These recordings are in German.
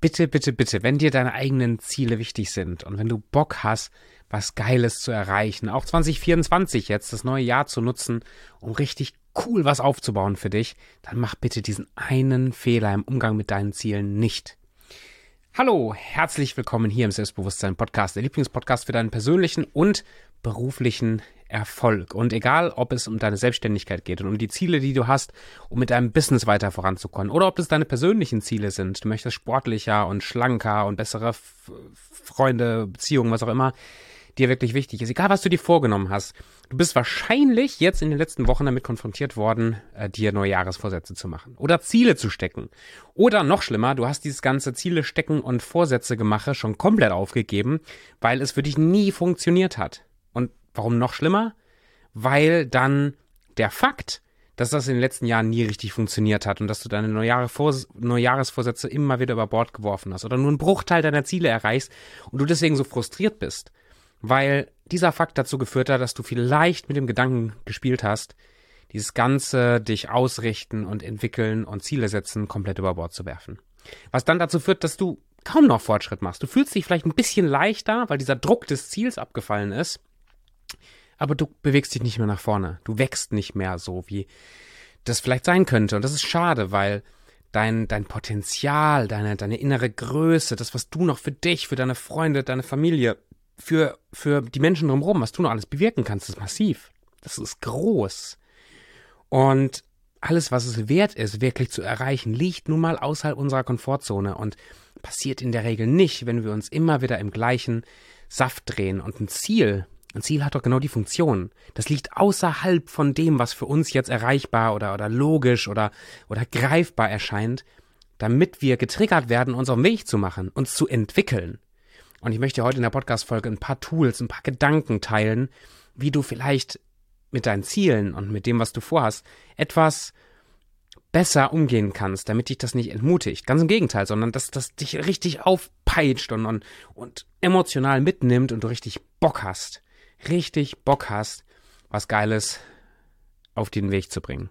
bitte, bitte, bitte, wenn dir deine eigenen Ziele wichtig sind und wenn du Bock hast, was Geiles zu erreichen, auch 2024 jetzt, das neue Jahr zu nutzen, um richtig cool was aufzubauen für dich, dann mach bitte diesen einen Fehler im Umgang mit deinen Zielen nicht. Hallo, herzlich willkommen hier im Selbstbewusstsein Podcast, der Lieblingspodcast für deinen persönlichen und beruflichen Erfolg. Und egal, ob es um deine Selbstständigkeit geht und um die Ziele, die du hast, um mit deinem Business weiter voranzukommen, oder ob es deine persönlichen Ziele sind, du möchtest sportlicher und schlanker und bessere F Freunde, Beziehungen, was auch immer, dir wirklich wichtig ist, egal was du dir vorgenommen hast, du bist wahrscheinlich jetzt in den letzten Wochen damit konfrontiert worden, äh, dir neue Jahresvorsätze zu machen oder Ziele zu stecken. Oder noch schlimmer, du hast dieses ganze Ziele stecken und Vorsätze gemache schon komplett aufgegeben, weil es für dich nie funktioniert hat. Warum noch schlimmer? Weil dann der Fakt, dass das in den letzten Jahren nie richtig funktioniert hat und dass du deine Neujahresvorsätze immer wieder über Bord geworfen hast oder nur einen Bruchteil deiner Ziele erreichst und du deswegen so frustriert bist weil dieser Fakt dazu geführt hat, dass du vielleicht mit dem Gedanken gespielt hast, dieses ganze dich ausrichten und entwickeln und Ziele setzen komplett über Bord zu werfen. Was dann dazu führt, dass du kaum noch Fortschritt machst. Du fühlst dich vielleicht ein bisschen leichter, weil dieser Druck des Ziels abgefallen ist, aber du bewegst dich nicht mehr nach vorne. Du wächst nicht mehr so, wie das vielleicht sein könnte. Und das ist schade, weil dein, dein Potenzial, deine, deine innere Größe, das, was du noch für dich, für deine Freunde, deine Familie für, für die Menschen drumherum, was du noch alles bewirken kannst, ist massiv. Das ist groß. Und alles, was es wert ist, wirklich zu erreichen, liegt nun mal außerhalb unserer Komfortzone und passiert in der Regel nicht, wenn wir uns immer wieder im gleichen Saft drehen. Und ein Ziel, ein Ziel hat doch genau die Funktion. Das liegt außerhalb von dem, was für uns jetzt erreichbar oder, oder logisch oder, oder greifbar erscheint, damit wir getriggert werden, uns auf den Weg zu machen, uns zu entwickeln. Und ich möchte heute in der Podcast-Folge ein paar Tools, ein paar Gedanken teilen, wie du vielleicht mit deinen Zielen und mit dem, was du vorhast, etwas besser umgehen kannst, damit dich das nicht entmutigt. Ganz im Gegenteil, sondern dass das dich richtig aufpeitscht und, und, und emotional mitnimmt und du richtig Bock hast. Richtig Bock hast, was Geiles auf den Weg zu bringen.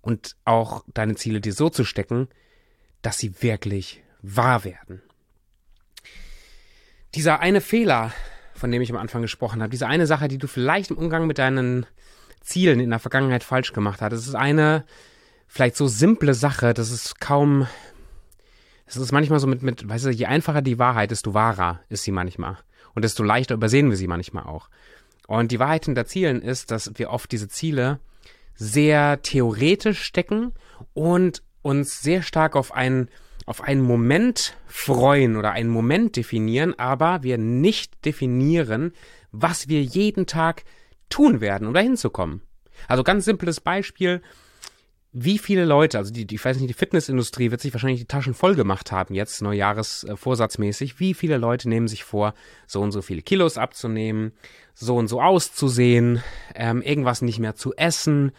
Und auch deine Ziele dir so zu stecken, dass sie wirklich wahr werden dieser eine Fehler, von dem ich am Anfang gesprochen habe, diese eine Sache, die du vielleicht im Umgang mit deinen Zielen in der Vergangenheit falsch gemacht hast, das ist eine vielleicht so simple Sache, das ist kaum, das ist manchmal so mit, mit, weißt du, je einfacher die Wahrheit, desto wahrer ist sie manchmal. Und desto leichter übersehen wir sie manchmal auch. Und die Wahrheit hinter Zielen ist, dass wir oft diese Ziele sehr theoretisch stecken und uns sehr stark auf einen auf einen Moment freuen oder einen Moment definieren, aber wir nicht definieren, was wir jeden Tag tun werden, um dahin zu kommen. Also ganz simples Beispiel. Wie viele Leute, also die, die, ich weiß nicht, die Fitnessindustrie wird sich wahrscheinlich die Taschen voll gemacht haben jetzt, Neujahresvorsatzmäßig. Wie viele Leute nehmen sich vor, so und so viele Kilos abzunehmen, so und so auszusehen, ähm, irgendwas nicht mehr zu essen,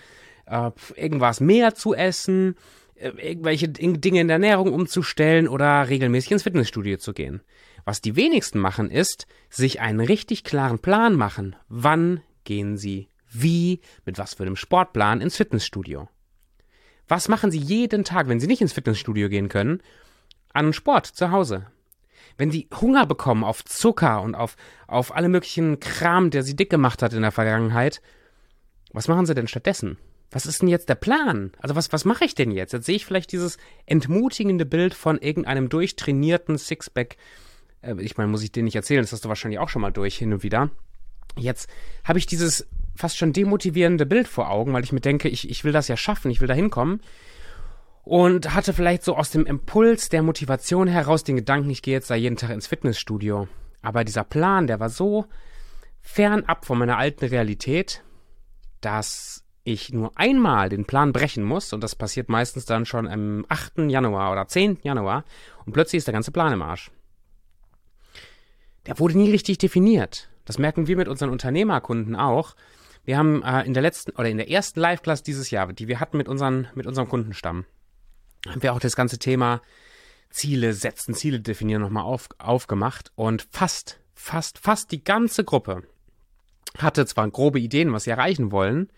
äh, irgendwas mehr zu essen, äh, irgendwelche Dinge in der Ernährung umzustellen oder regelmäßig ins Fitnessstudio zu gehen. Was die wenigsten machen, ist, sich einen richtig klaren Plan machen. Wann gehen sie wie, mit was für einem Sportplan ins Fitnessstudio? Was machen sie jeden Tag, wenn sie nicht ins Fitnessstudio gehen können, an Sport zu Hause? Wenn sie Hunger bekommen auf Zucker und auf, auf alle möglichen Kram, der sie dick gemacht hat in der Vergangenheit, was machen sie denn stattdessen? was ist denn jetzt der Plan? Also was, was mache ich denn jetzt? Jetzt sehe ich vielleicht dieses entmutigende Bild von irgendeinem durchtrainierten Sixpack. Äh, ich meine, muss ich dir nicht erzählen, das hast du wahrscheinlich auch schon mal durch hin und wieder. Jetzt habe ich dieses fast schon demotivierende Bild vor Augen, weil ich mir denke, ich, ich will das ja schaffen, ich will da hinkommen. Und hatte vielleicht so aus dem Impuls der Motivation heraus den Gedanken, ich gehe jetzt da jeden Tag ins Fitnessstudio. Aber dieser Plan, der war so fernab von meiner alten Realität, dass ich nur einmal den Plan brechen muss, und das passiert meistens dann schon am 8. Januar oder 10. Januar, und plötzlich ist der ganze Plan im Arsch. Der wurde nie richtig definiert. Das merken wir mit unseren Unternehmerkunden auch. Wir haben äh, in der letzten oder in der ersten Live-Class dieses Jahr, die wir hatten mit, unseren, mit unserem Kundenstamm, haben wir auch das ganze Thema Ziele setzen, Ziele definieren nochmal auf, aufgemacht und fast, fast, fast die ganze Gruppe hatte zwar grobe Ideen, was sie erreichen wollen,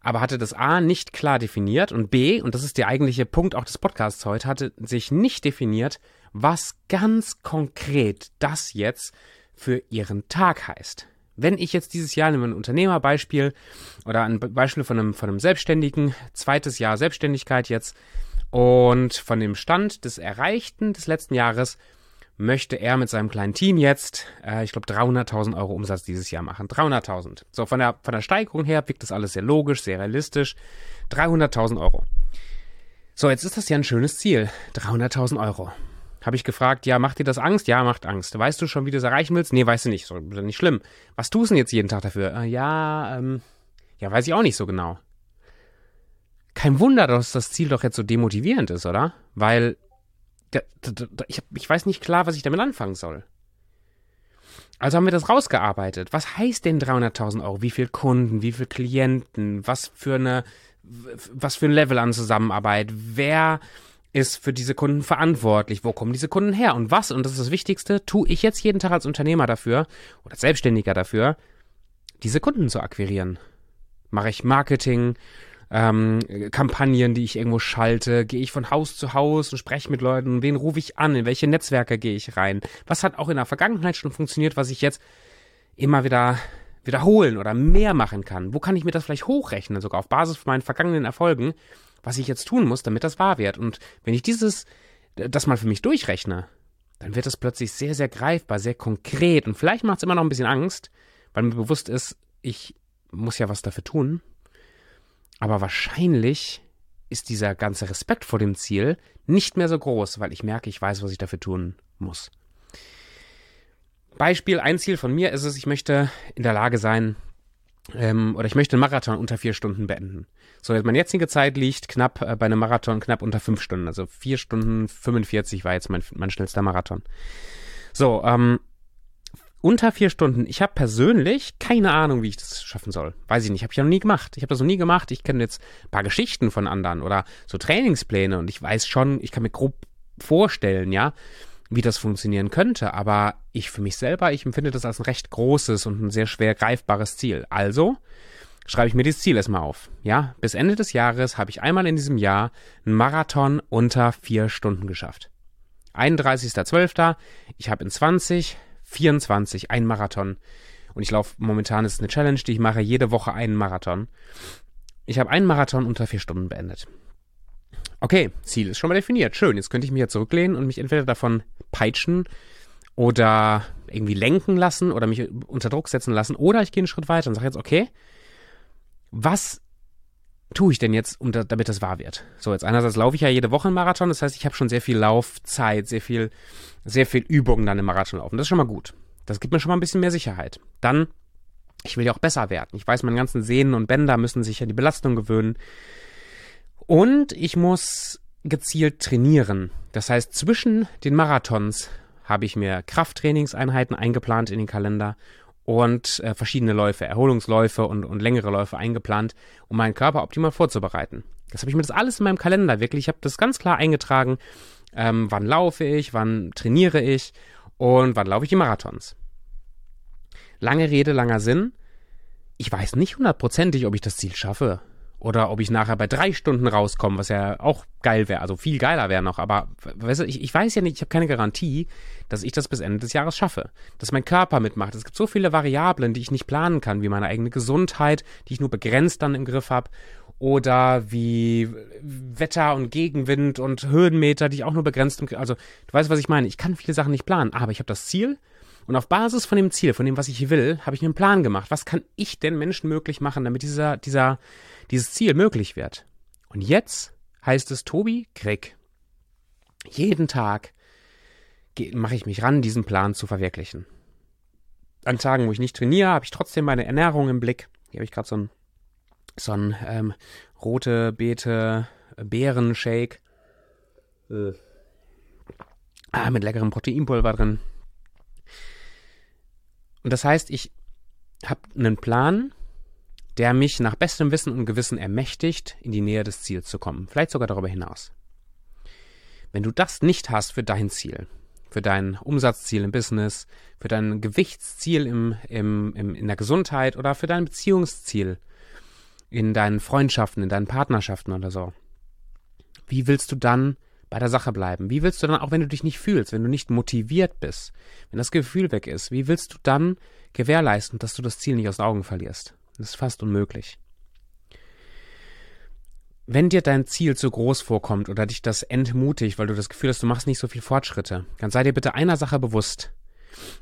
aber hatte das A nicht klar definiert und B, und das ist der eigentliche Punkt auch des Podcasts heute, hatte sich nicht definiert, was ganz konkret das jetzt für ihren Tag heißt. Wenn ich jetzt dieses Jahr nehme ein Unternehmerbeispiel oder ein Beispiel von einem, von einem Selbstständigen, zweites Jahr Selbstständigkeit jetzt und von dem Stand des Erreichten des letzten Jahres möchte er mit seinem kleinen Team jetzt, äh, ich glaube, 300.000 Euro Umsatz dieses Jahr machen. 300.000. So, von der, von der Steigerung her wirkt das alles sehr logisch, sehr realistisch. 300.000 Euro. So, jetzt ist das ja ein schönes Ziel. 300.000 Euro. Habe ich gefragt, ja, macht dir das Angst? Ja, macht Angst. Weißt du schon, wie du es erreichen willst? Nee, weißt du nicht. So, nicht schlimm. Was tust du denn jetzt jeden Tag dafür? Äh, ja, ähm, ja, weiß ich auch nicht so genau. Kein Wunder, dass das Ziel doch jetzt so demotivierend ist, oder? Weil da, da, da, ich, ich weiß nicht klar, was ich damit anfangen soll. Also haben wir das rausgearbeitet. Was heißt denn 300.000 Euro? Wie viele Kunden? Wie viele Klienten? Was für eine, was für ein Level an Zusammenarbeit? Wer ist für diese Kunden verantwortlich? Wo kommen diese Kunden her? Und was, und das ist das Wichtigste, tue ich jetzt jeden Tag als Unternehmer dafür oder Selbstständiger dafür, diese Kunden zu akquirieren? Mache ich Marketing? ähm, Kampagnen, die ich irgendwo schalte? Gehe ich von Haus zu Haus und spreche mit Leuten? Wen rufe ich an? In welche Netzwerke gehe ich rein? Was hat auch in der Vergangenheit schon funktioniert, was ich jetzt immer wieder wiederholen oder mehr machen kann? Wo kann ich mir das vielleicht hochrechnen, sogar auf Basis von meinen vergangenen Erfolgen, was ich jetzt tun muss, damit das wahr wird? Und wenn ich dieses, das mal für mich durchrechne, dann wird es plötzlich sehr, sehr greifbar, sehr konkret und vielleicht macht es immer noch ein bisschen Angst, weil mir bewusst ist, ich muss ja was dafür tun, aber wahrscheinlich ist dieser ganze Respekt vor dem Ziel nicht mehr so groß, weil ich merke, ich weiß, was ich dafür tun muss. Beispiel, ein Ziel von mir ist es, ich möchte in der Lage sein, ähm, oder ich möchte einen Marathon unter vier Stunden beenden. So, meine jetzige Zeit liegt knapp äh, bei einem Marathon knapp unter fünf Stunden. Also vier Stunden 45 war jetzt mein, mein schnellster Marathon. So, ähm, unter vier Stunden. Ich habe persönlich keine Ahnung, wie ich das schaffen soll. Weiß ich nicht. Habe ich noch nie gemacht. Ich habe das noch nie gemacht. Ich kenne jetzt ein paar Geschichten von anderen oder so Trainingspläne und ich weiß schon, ich kann mir grob vorstellen, ja, wie das funktionieren könnte. Aber ich für mich selber, ich empfinde das als ein recht großes und ein sehr schwer greifbares Ziel. Also schreibe ich mir dieses Ziel erstmal auf. Ja, bis Ende des Jahres habe ich einmal in diesem Jahr einen Marathon unter vier Stunden geschafft. 31.12. Ich habe in 20 24, ein Marathon. Und ich laufe momentan ist eine Challenge, die ich mache, jede Woche einen Marathon. Ich habe einen Marathon unter vier Stunden beendet. Okay, Ziel ist schon mal definiert. Schön. Jetzt könnte ich mich ja zurücklehnen und mich entweder davon peitschen oder irgendwie lenken lassen oder mich unter Druck setzen lassen. Oder ich gehe einen Schritt weiter und sage jetzt, okay, was tue ich denn jetzt, um da, damit das wahr wird? So, jetzt einerseits laufe ich ja jede Woche einen Marathon, das heißt, ich habe schon sehr viel Laufzeit, sehr viel, sehr viel Übung dann im Marathon laufen. Das ist schon mal gut. Das gibt mir schon mal ein bisschen mehr Sicherheit. Dann, ich will ja auch besser werden. Ich weiß, meine ganzen Sehnen und Bänder müssen sich an die Belastung gewöhnen. Und ich muss gezielt trainieren. Das heißt, zwischen den Marathons habe ich mir Krafttrainingseinheiten eingeplant in den Kalender und äh, verschiedene Läufe, Erholungsläufe und, und längere Läufe eingeplant, um meinen Körper optimal vorzubereiten. Das habe ich mir das alles in meinem Kalender wirklich, ich habe das ganz klar eingetragen, ähm, wann laufe ich, wann trainiere ich und wann laufe ich die Marathons. Lange Rede, langer Sinn. Ich weiß nicht hundertprozentig, ob ich das Ziel schaffe. Oder ob ich nachher bei drei Stunden rauskomme, was ja auch geil wäre, also viel geiler wäre noch. Aber weißt du, ich, ich weiß ja nicht, ich habe keine Garantie, dass ich das bis Ende des Jahres schaffe. Dass mein Körper mitmacht. Es gibt so viele Variablen, die ich nicht planen kann, wie meine eigene Gesundheit, die ich nur begrenzt dann im Griff habe. Oder wie Wetter und Gegenwind und Höhenmeter, die ich auch nur begrenzt im Griff Also, du weißt, was ich meine. Ich kann viele Sachen nicht planen, aber ich habe das Ziel und auf Basis von dem Ziel, von dem, was ich will, habe ich mir einen Plan gemacht. Was kann ich denn Menschen möglich machen, damit dieser, dieser, dieses Ziel möglich wird? Und jetzt heißt es, Tobi, Krieg. Jeden Tag mache ich mich ran, diesen Plan zu verwirklichen. An Tagen, wo ich nicht trainiere, habe ich trotzdem meine Ernährung im Blick. Hier habe ich gerade so ein, so ein ähm, rote Beete Beerenshake. Äh. Ah, mit leckerem Proteinpulver drin. Und das heißt, ich habe einen Plan, der mich nach bestem Wissen und Gewissen ermächtigt, in die Nähe des Ziels zu kommen. Vielleicht sogar darüber hinaus. Wenn du das nicht hast für dein Ziel, für dein Umsatzziel im Business, für dein Gewichtsziel im, im, im, in der Gesundheit oder für dein Beziehungsziel, in deinen Freundschaften, in deinen Partnerschaften oder so. Wie willst du dann bei der Sache bleiben? Wie willst du dann, auch wenn du dich nicht fühlst, wenn du nicht motiviert bist, wenn das Gefühl weg ist, wie willst du dann gewährleisten, dass du das Ziel nicht aus den Augen verlierst? Das ist fast unmöglich. Wenn dir dein Ziel zu groß vorkommt oder dich das entmutigt, weil du das Gefühl hast, du machst nicht so viel Fortschritte, dann sei dir bitte einer Sache bewusst.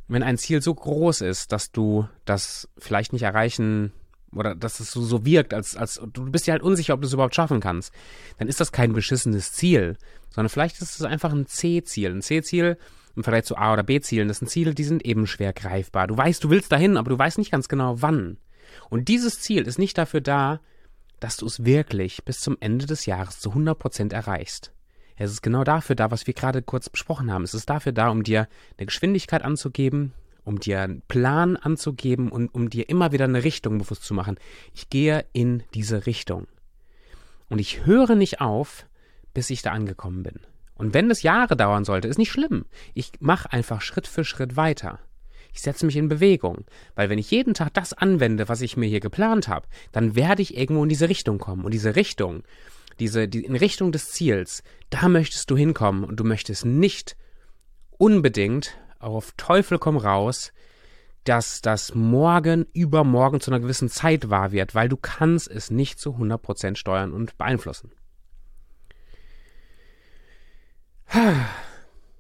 Wenn ein Ziel so groß ist, dass du das vielleicht nicht erreichen oder dass es so, so wirkt, als, als du bist dir halt unsicher, ob du es überhaupt schaffen kannst, dann ist das kein beschissenes Ziel, sondern vielleicht ist es einfach ein C-Ziel. Ein C-Ziel im Vergleich zu A- oder B-Zielen, das sind Ziele, die sind eben schwer greifbar. Du weißt, du willst dahin, aber du weißt nicht ganz genau wann. Und dieses Ziel ist nicht dafür da, dass du es wirklich bis zum Ende des Jahres zu 100% erreichst. Es ist genau dafür da, was wir gerade kurz besprochen haben. Es ist dafür da, um dir eine Geschwindigkeit anzugeben, um dir einen Plan anzugeben und um dir immer wieder eine Richtung bewusst zu machen. Ich gehe in diese Richtung. Und ich höre nicht auf, bis ich da angekommen bin. Und wenn es Jahre dauern sollte, ist nicht schlimm. Ich mache einfach Schritt für Schritt weiter. Ich setze mich in Bewegung, weil wenn ich jeden Tag das anwende, was ich mir hier geplant habe, dann werde ich irgendwo in diese Richtung kommen. Und diese Richtung, diese, die, in Richtung des Ziels, da möchtest du hinkommen und du möchtest nicht unbedingt auf Teufel komm raus, dass das morgen, übermorgen zu einer gewissen Zeit wahr wird, weil du kannst es nicht zu 100% steuern und beeinflussen.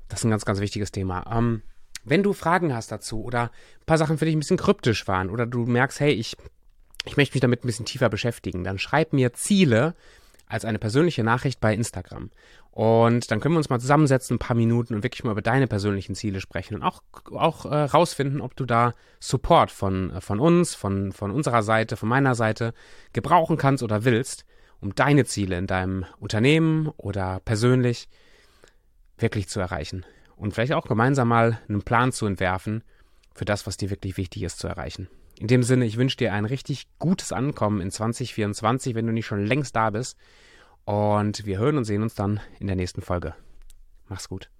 Das ist ein ganz, ganz wichtiges Thema. Ähm, wenn du Fragen hast dazu oder ein paar Sachen für dich ein bisschen kryptisch waren oder du merkst, hey, ich, ich möchte mich damit ein bisschen tiefer beschäftigen, dann schreib mir Ziele als eine persönliche Nachricht bei Instagram. Und dann können wir uns mal zusammensetzen, ein paar Minuten und wirklich mal über deine persönlichen Ziele sprechen und auch, auch äh, rausfinden, ob du da Support von, äh, von uns, von, von unserer Seite, von meiner Seite gebrauchen kannst oder willst, um deine Ziele in deinem Unternehmen oder persönlich wirklich zu erreichen. Und vielleicht auch gemeinsam mal einen Plan zu entwerfen für das, was dir wirklich wichtig ist zu erreichen. In dem Sinne, ich wünsche dir ein richtig gutes Ankommen in 2024, wenn du nicht schon längst da bist. Und wir hören und sehen uns dann in der nächsten Folge. Mach's gut.